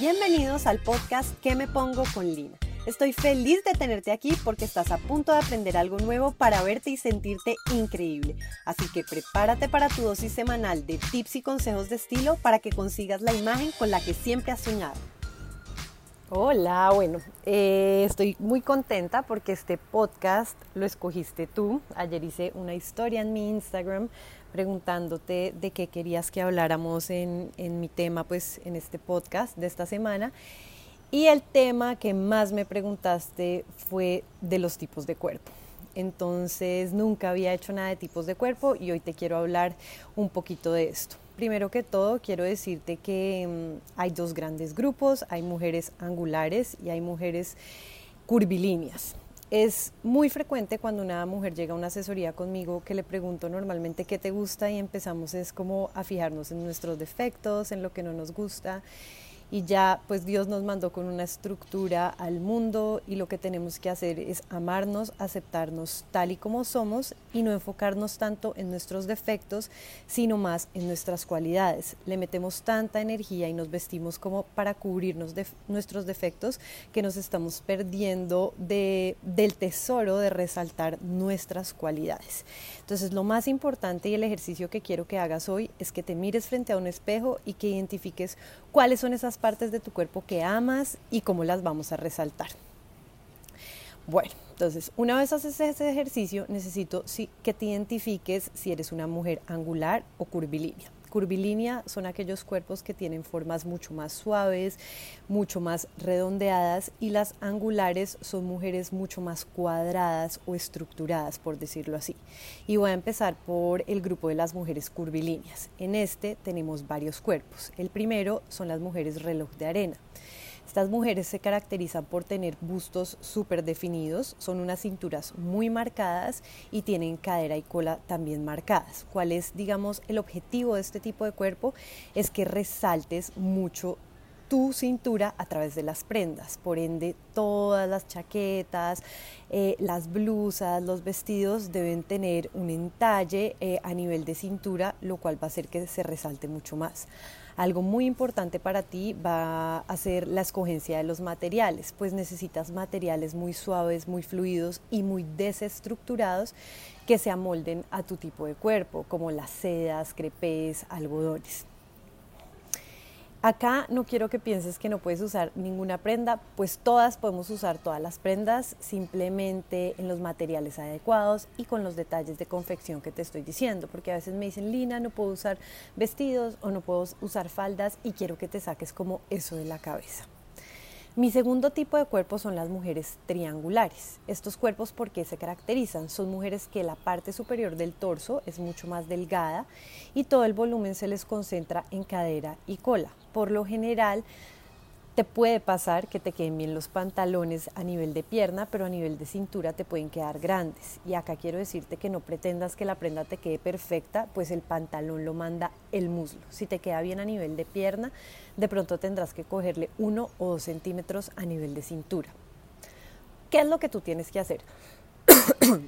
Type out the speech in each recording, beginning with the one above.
Bienvenidos al podcast ¿Qué me pongo con Lina? Estoy feliz de tenerte aquí porque estás a punto de aprender algo nuevo para verte y sentirte increíble. Así que prepárate para tu dosis semanal de tips y consejos de estilo para que consigas la imagen con la que siempre has soñado. Hola, bueno, eh, estoy muy contenta porque este podcast lo escogiste tú. Ayer hice una historia en mi Instagram preguntándote de qué querías que habláramos en, en mi tema, pues en este podcast de esta semana. Y el tema que más me preguntaste fue de los tipos de cuerpo. Entonces nunca había hecho nada de tipos de cuerpo y hoy te quiero hablar un poquito de esto. Primero que todo, quiero decirte que mm, hay dos grandes grupos, hay mujeres angulares y hay mujeres curvilíneas. Es muy frecuente cuando una mujer llega a una asesoría conmigo que le pregunto normalmente qué te gusta y empezamos es como a fijarnos en nuestros defectos, en lo que no nos gusta y ya pues Dios nos mandó con una estructura al mundo y lo que tenemos que hacer es amarnos, aceptarnos tal y como somos y no enfocarnos tanto en nuestros defectos, sino más en nuestras cualidades. Le metemos tanta energía y nos vestimos como para cubrirnos de nuestros defectos que nos estamos perdiendo de, del tesoro de resaltar nuestras cualidades. Entonces lo más importante y el ejercicio que quiero que hagas hoy es que te mires frente a un espejo y que identifiques cuáles son esas partes de tu cuerpo que amas y cómo las vamos a resaltar. Bueno, entonces, una vez haces ese ejercicio, necesito que te identifiques si eres una mujer angular o curvilínea. Curvilínea son aquellos cuerpos que tienen formas mucho más suaves, mucho más redondeadas y las angulares son mujeres mucho más cuadradas o estructuradas, por decirlo así. Y voy a empezar por el grupo de las mujeres curvilíneas. En este tenemos varios cuerpos. El primero son las mujeres reloj de arena. Estas mujeres se caracterizan por tener bustos súper definidos, son unas cinturas muy marcadas y tienen cadera y cola también marcadas. ¿Cuál es, digamos, el objetivo de este tipo de cuerpo? Es que resaltes mucho tu cintura a través de las prendas. Por ende, todas las chaquetas, eh, las blusas, los vestidos deben tener un entalle eh, a nivel de cintura, lo cual va a hacer que se resalte mucho más. Algo muy importante para ti va a ser la escogencia de los materiales, pues necesitas materiales muy suaves, muy fluidos y muy desestructurados que se amolden a tu tipo de cuerpo, como las sedas, crepes, algodones. Acá no quiero que pienses que no puedes usar ninguna prenda, pues todas podemos usar todas las prendas simplemente en los materiales adecuados y con los detalles de confección que te estoy diciendo, porque a veces me dicen, Lina, no puedo usar vestidos o no puedo usar faldas y quiero que te saques como eso de la cabeza. Mi segundo tipo de cuerpo son las mujeres triangulares. Estos cuerpos, ¿por qué se caracterizan? Son mujeres que la parte superior del torso es mucho más delgada y todo el volumen se les concentra en cadera y cola. Por lo general, te puede pasar que te queden bien los pantalones a nivel de pierna, pero a nivel de cintura te pueden quedar grandes. Y acá quiero decirte que no pretendas que la prenda te quede perfecta, pues el pantalón lo manda el muslo. Si te queda bien a nivel de pierna, de pronto tendrás que cogerle uno o dos centímetros a nivel de cintura. ¿Qué es lo que tú tienes que hacer?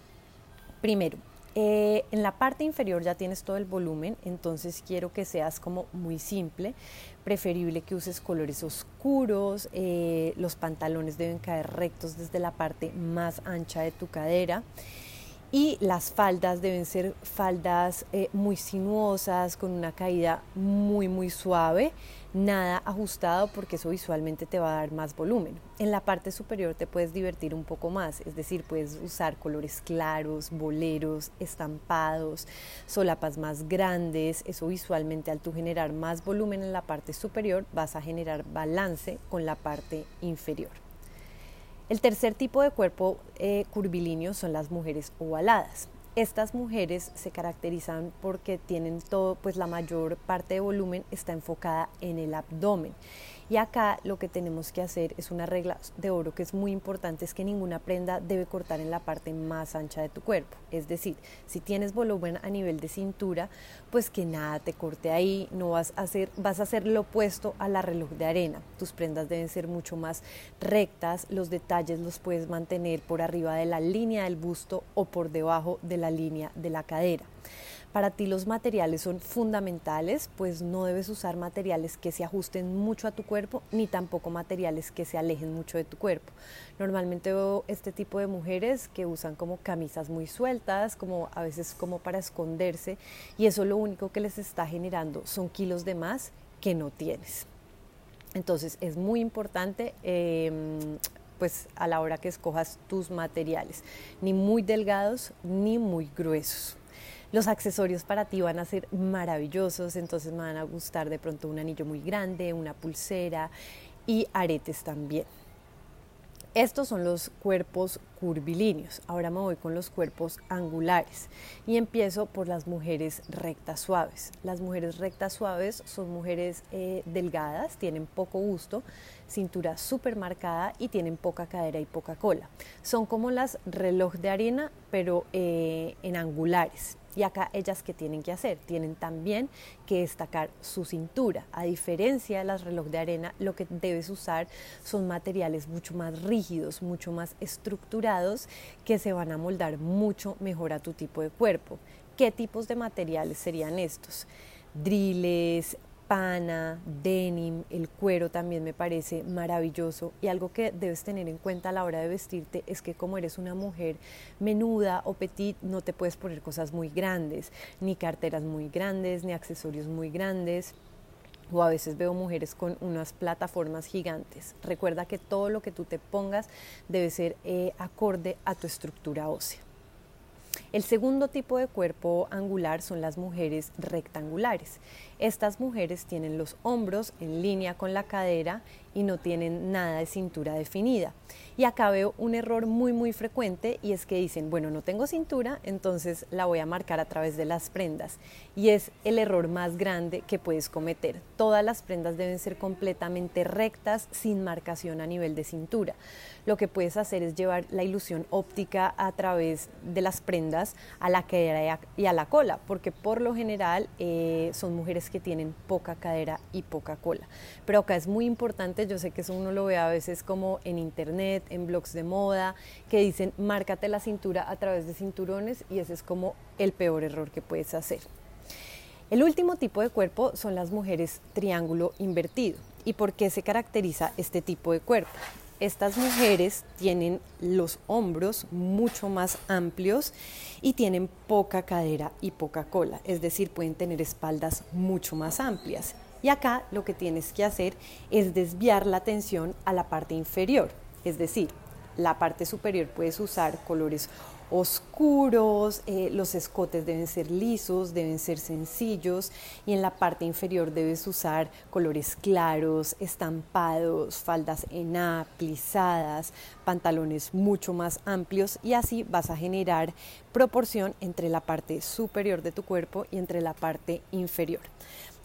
Primero, eh, en la parte inferior ya tienes todo el volumen, entonces quiero que seas como muy simple, preferible que uses colores oscuros, eh, los pantalones deben caer rectos desde la parte más ancha de tu cadera y las faldas deben ser faldas eh, muy sinuosas, con una caída muy muy suave nada ajustado porque eso visualmente te va a dar más volumen. En la parte superior te puedes divertir un poco más, es decir, puedes usar colores claros, boleros, estampados, solapas más grandes, eso visualmente al tú generar más volumen en la parte superior vas a generar balance con la parte inferior. El tercer tipo de cuerpo eh, curvilíneo son las mujeres ovaladas. Estas mujeres se caracterizan porque tienen todo, pues la mayor parte de volumen está enfocada en el abdomen y acá lo que tenemos que hacer es una regla de oro que es muy importante, es que ninguna prenda debe cortar en la parte más ancha de tu cuerpo. Es decir, si tienes volumen a nivel de cintura, pues que nada te corte ahí, no vas a hacer, vas a hacer lo opuesto a la reloj de arena. Tus prendas deben ser mucho más rectas, los detalles los puedes mantener por arriba de la línea del busto o por debajo de la línea de la cadera. Para ti los materiales son fundamentales, pues no debes usar materiales que se ajusten mucho a tu cuerpo, ni tampoco materiales que se alejen mucho de tu cuerpo. Normalmente veo este tipo de mujeres que usan como camisas muy sueltas, como a veces como para esconderse, y eso lo único que les está generando son kilos de más que no tienes. Entonces es muy importante em, pues a la hora que escojas tus materiales, ni muy delgados ni muy gruesos. Los accesorios para ti van a ser maravillosos, entonces me van a gustar de pronto un anillo muy grande, una pulsera y aretes también. Estos son los cuerpos curvilíneos. Ahora me voy con los cuerpos angulares y empiezo por las mujeres rectas suaves. Las mujeres rectas suaves son mujeres eh, delgadas, tienen poco gusto, cintura súper marcada y tienen poca cadera y poca cola. Son como las reloj de arena, pero eh, en angulares. Y acá ellas que tienen que hacer, tienen también que destacar su cintura. A diferencia de las reloj de arena, lo que debes usar son materiales mucho más rígidos, mucho más estructurados, que se van a moldar mucho mejor a tu tipo de cuerpo. ¿Qué tipos de materiales serían estos? Driles, pana, denim, el cuero también me parece maravilloso y algo que debes tener en cuenta a la hora de vestirte es que como eres una mujer menuda o petit no te puedes poner cosas muy grandes, ni carteras muy grandes, ni accesorios muy grandes. O a veces veo mujeres con unas plataformas gigantes. Recuerda que todo lo que tú te pongas debe ser eh, acorde a tu estructura ósea. El segundo tipo de cuerpo angular son las mujeres rectangulares. Estas mujeres tienen los hombros en línea con la cadera y no tienen nada de cintura definida. Y acá veo un error muy muy frecuente y es que dicen, bueno, no tengo cintura, entonces la voy a marcar a través de las prendas. Y es el error más grande que puedes cometer. Todas las prendas deben ser completamente rectas, sin marcación a nivel de cintura. Lo que puedes hacer es llevar la ilusión óptica a través de las prendas a la cadera y a la cola, porque por lo general eh, son mujeres que tienen poca cadera y poca cola. Pero acá es muy importante, yo sé que eso uno lo ve a veces como en internet, en blogs de moda, que dicen márcate la cintura a través de cinturones y ese es como el peor error que puedes hacer. El último tipo de cuerpo son las mujeres triángulo invertido. ¿Y por qué se caracteriza este tipo de cuerpo? Estas mujeres tienen los hombros mucho más amplios y tienen poca cadera y poca cola, es decir, pueden tener espaldas mucho más amplias. Y acá lo que tienes que hacer es desviar la atención a la parte inferior, es decir, la parte superior puedes usar colores oscuros, eh, los escotes deben ser lisos, deben ser sencillos y en la parte inferior debes usar colores claros, estampados, faldas en A, plisadas, pantalones mucho más amplios y así vas a generar proporción entre la parte superior de tu cuerpo y entre la parte inferior.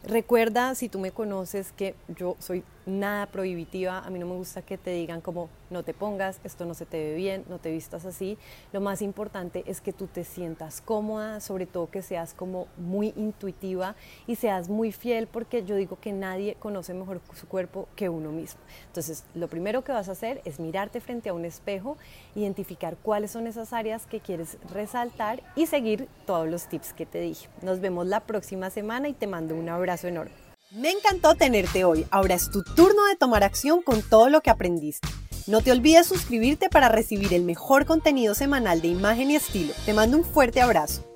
Recuerda, si tú me conoces, que yo soy nada prohibitiva, a mí no me gusta que te digan como no te pongas, esto no se te ve bien, no te vistas así. Lo más importante es que tú te sientas cómoda, sobre todo que seas como muy intuitiva y seas muy fiel porque yo digo que nadie conoce mejor su cuerpo que uno mismo. Entonces, lo primero que vas a hacer es mirarte frente a un espejo, identificar cuáles son esas áreas que quieres resaltar y seguir todos los tips que te dije. Nos vemos la próxima semana y te mando un enorme. Me encantó tenerte hoy. Ahora es tu turno de tomar acción con todo lo que aprendiste. No te olvides suscribirte para recibir el mejor contenido semanal de imagen y estilo. Te mando un fuerte abrazo.